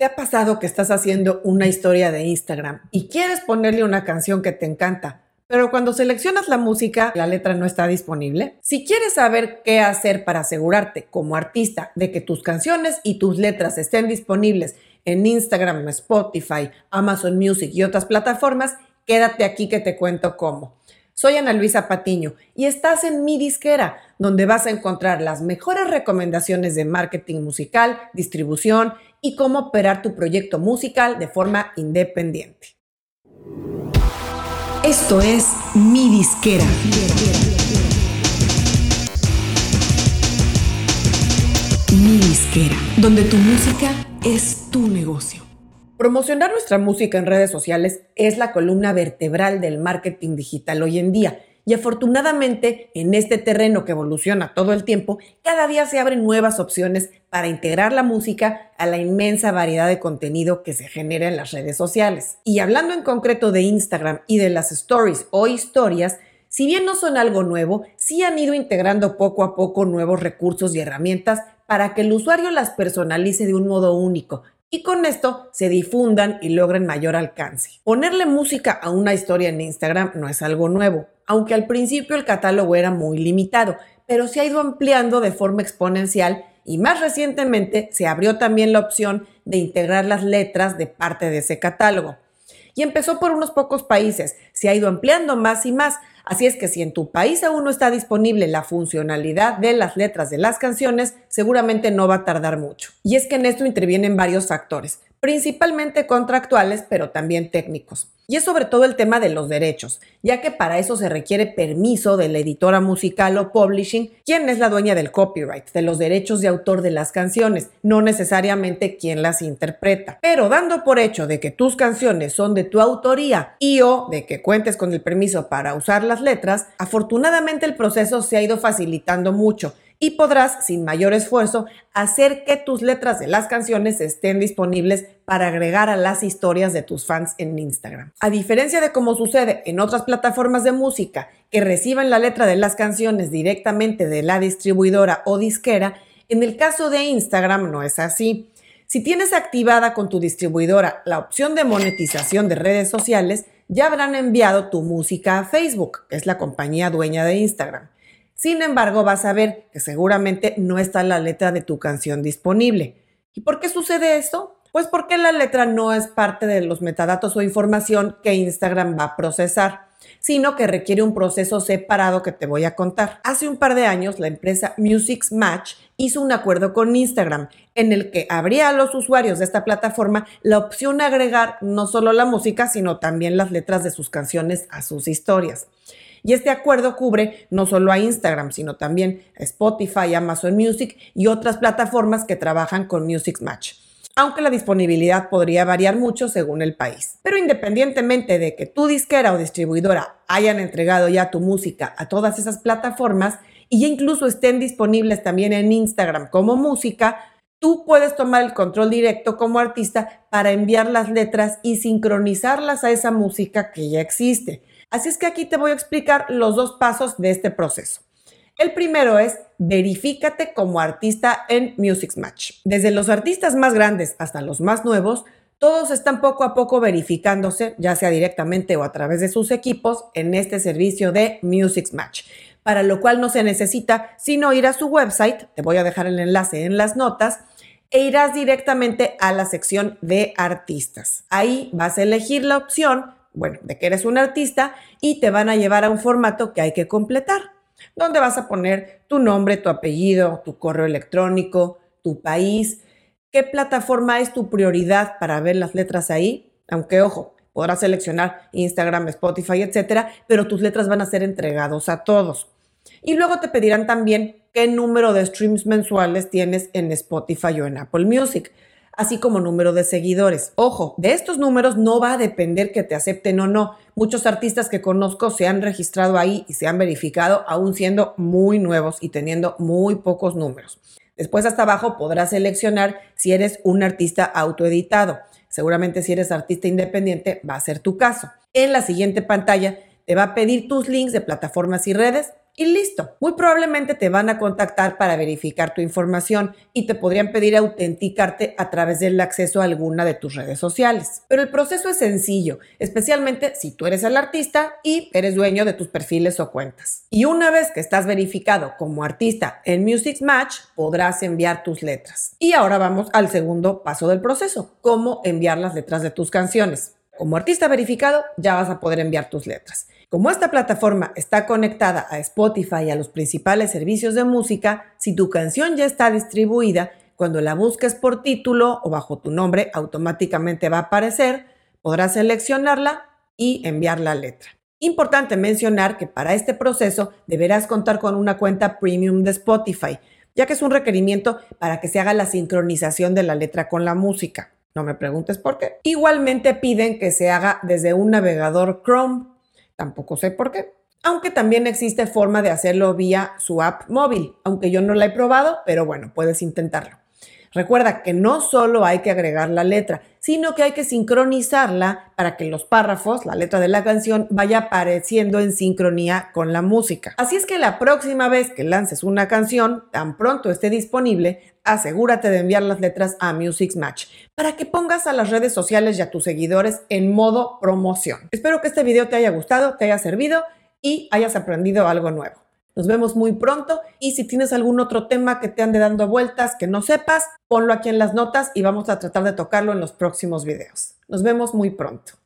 ¿Te ha pasado que estás haciendo una historia de Instagram y quieres ponerle una canción que te encanta, pero cuando seleccionas la música, la letra no está disponible? Si quieres saber qué hacer para asegurarte como artista de que tus canciones y tus letras estén disponibles en Instagram, Spotify, Amazon Music y otras plataformas, quédate aquí que te cuento cómo. Soy Ana Luisa Patiño y estás en mi disquera, donde vas a encontrar las mejores recomendaciones de marketing musical, distribución y cómo operar tu proyecto musical de forma independiente. Esto es mi disquera. Mi disquera, donde tu música es tu negocio. Promocionar nuestra música en redes sociales es la columna vertebral del marketing digital hoy en día. Y afortunadamente, en este terreno que evoluciona todo el tiempo, cada día se abren nuevas opciones para integrar la música a la inmensa variedad de contenido que se genera en las redes sociales. Y hablando en concreto de Instagram y de las stories o historias, si bien no son algo nuevo, sí han ido integrando poco a poco nuevos recursos y herramientas para que el usuario las personalice de un modo único, y con esto se difundan y logren mayor alcance. Ponerle música a una historia en Instagram no es algo nuevo, aunque al principio el catálogo era muy limitado, pero se ha ido ampliando de forma exponencial y más recientemente se abrió también la opción de integrar las letras de parte de ese catálogo. Y empezó por unos pocos países, se ha ido ampliando más y más, Así es que si en tu país aún no está disponible la funcionalidad de las letras de las canciones, seguramente no va a tardar mucho. Y es que en esto intervienen varios factores, principalmente contractuales, pero también técnicos. Y es sobre todo el tema de los derechos, ya que para eso se requiere permiso de la editora musical o publishing, quien es la dueña del copyright, de los derechos de autor de las canciones, no necesariamente quien las interpreta. Pero dando por hecho de que tus canciones son de tu autoría y o de que cuentes con el permiso para usarlas letras, afortunadamente el proceso se ha ido facilitando mucho y podrás, sin mayor esfuerzo, hacer que tus letras de las canciones estén disponibles para agregar a las historias de tus fans en Instagram. A diferencia de cómo sucede en otras plataformas de música que reciban la letra de las canciones directamente de la distribuidora o disquera, en el caso de Instagram no es así. Si tienes activada con tu distribuidora la opción de monetización de redes sociales, ya habrán enviado tu música a Facebook, que es la compañía dueña de Instagram. Sin embargo, vas a ver que seguramente no está la letra de tu canción disponible. ¿Y por qué sucede esto? Pues porque la letra no es parte de los metadatos o información que Instagram va a procesar, sino que requiere un proceso separado que te voy a contar. Hace un par de años, la empresa Music Match hizo un acuerdo con Instagram en el que abría a los usuarios de esta plataforma la opción de agregar no solo la música, sino también las letras de sus canciones a sus historias. Y este acuerdo cubre no solo a Instagram, sino también a Spotify, Amazon Music y otras plataformas que trabajan con Music Match aunque la disponibilidad podría variar mucho según el país. Pero independientemente de que tu disquera o distribuidora hayan entregado ya tu música a todas esas plataformas y ya incluso estén disponibles también en Instagram como música, tú puedes tomar el control directo como artista para enviar las letras y sincronizarlas a esa música que ya existe. Así es que aquí te voy a explicar los dos pasos de este proceso. El primero es verifícate como artista en Music Match. Desde los artistas más grandes hasta los más nuevos, todos están poco a poco verificándose, ya sea directamente o a través de sus equipos, en este servicio de Music Match, para lo cual no se necesita sino ir a su website, te voy a dejar el enlace en las notas, e irás directamente a la sección de artistas. Ahí vas a elegir la opción bueno, de que eres un artista y te van a llevar a un formato que hay que completar, donde vas a poner tu nombre, tu apellido, tu correo electrónico, tu país, qué plataforma es tu prioridad para ver las letras ahí, aunque ojo, podrás seleccionar Instagram, Spotify, etcétera, pero tus letras van a ser entregados a todos. Y luego te pedirán también qué número de streams mensuales tienes en Spotify o en Apple Music así como número de seguidores. Ojo, de estos números no va a depender que te acepten o no. Muchos artistas que conozco se han registrado ahí y se han verificado aún siendo muy nuevos y teniendo muy pocos números. Después hasta abajo podrás seleccionar si eres un artista autoeditado. Seguramente si eres artista independiente va a ser tu caso. En la siguiente pantalla te va a pedir tus links de plataformas y redes y listo. Muy probablemente te van a contactar para verificar tu información y te podrían pedir autenticarte a través del acceso a alguna de tus redes sociales. Pero el proceso es sencillo, especialmente si tú eres el artista y eres dueño de tus perfiles o cuentas. Y una vez que estás verificado como artista en Music Match, podrás enviar tus letras. Y ahora vamos al segundo paso del proceso, cómo enviar las letras de tus canciones. Como artista verificado, ya vas a poder enviar tus letras. Como esta plataforma está conectada a Spotify y a los principales servicios de música, si tu canción ya está distribuida, cuando la busques por título o bajo tu nombre, automáticamente va a aparecer, podrás seleccionarla y enviar la letra. Importante mencionar que para este proceso deberás contar con una cuenta premium de Spotify, ya que es un requerimiento para que se haga la sincronización de la letra con la música. No me preguntes por qué. Igualmente piden que se haga desde un navegador Chrome Tampoco sé por qué. Aunque también existe forma de hacerlo vía su app móvil, aunque yo no la he probado, pero bueno, puedes intentarlo. Recuerda que no solo hay que agregar la letra, sino que hay que sincronizarla para que los párrafos, la letra de la canción, vaya apareciendo en sincronía con la música. Así es que la próxima vez que lances una canción, tan pronto esté disponible, asegúrate de enviar las letras a Music Match para que pongas a las redes sociales y a tus seguidores en modo promoción. Espero que este video te haya gustado, te haya servido y hayas aprendido algo nuevo. Nos vemos muy pronto y si tienes algún otro tema que te ande dando vueltas que no sepas, ponlo aquí en las notas y vamos a tratar de tocarlo en los próximos videos. Nos vemos muy pronto.